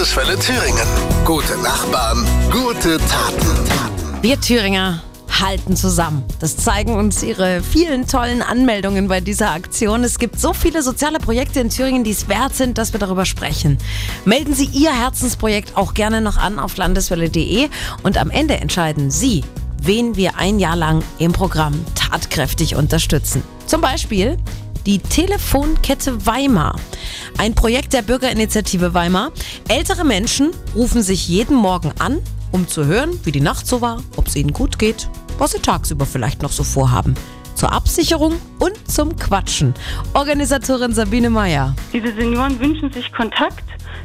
Landeswelle Thüringen. Gute Nachbarn, gute Taten. Wir Thüringer halten zusammen. Das zeigen uns Ihre vielen tollen Anmeldungen bei dieser Aktion. Es gibt so viele soziale Projekte in Thüringen, die es wert sind, dass wir darüber sprechen. Melden Sie Ihr Herzensprojekt auch gerne noch an auf landeswelle.de und am Ende entscheiden Sie, wen wir ein Jahr lang im Programm tatkräftig unterstützen. Zum Beispiel die Telefonkette Weimar. Ein Projekt der Bürgerinitiative Weimar. Ältere Menschen rufen sich jeden Morgen an, um zu hören, wie die Nacht so war, ob es ihnen gut geht, was sie tagsüber vielleicht noch so vorhaben. Zur Absicherung und zum Quatschen. Organisatorin Sabine Meyer. Diese Senioren wünschen sich Kontakt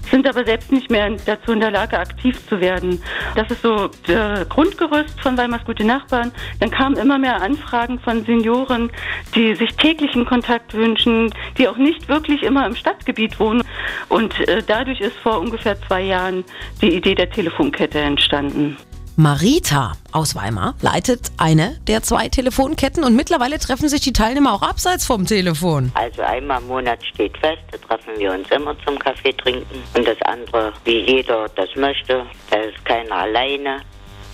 sind aber selbst nicht mehr dazu in der Lage, aktiv zu werden. Das ist so der Grundgerüst von Weimars Gute Nachbarn. Dann kamen immer mehr Anfragen von Senioren, die sich täglichen Kontakt wünschen, die auch nicht wirklich immer im Stadtgebiet wohnen. Und äh, dadurch ist vor ungefähr zwei Jahren die Idee der Telefonkette entstanden. Marita aus Weimar leitet eine der zwei Telefonketten und mittlerweile treffen sich die Teilnehmer auch abseits vom Telefon. Also einmal im Monat steht fest, da treffen wir uns immer zum Kaffee trinken und das andere, wie jeder das möchte, da ist keiner alleine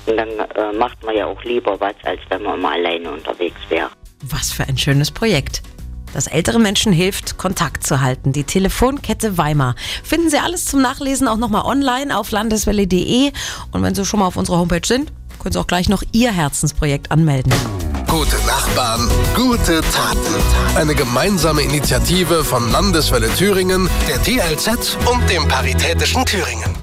und dann äh, macht man ja auch lieber was, als wenn man mal alleine unterwegs wäre. Was für ein schönes Projekt das älteren Menschen hilft, Kontakt zu halten. Die Telefonkette Weimar. Finden Sie alles zum Nachlesen auch nochmal online auf landeswelle.de. Und wenn Sie schon mal auf unserer Homepage sind, können Sie auch gleich noch Ihr Herzensprojekt anmelden. Gute Nachbarn, gute Taten. Eine gemeinsame Initiative von Landeswelle Thüringen, der TLZ und dem Paritätischen Thüringen.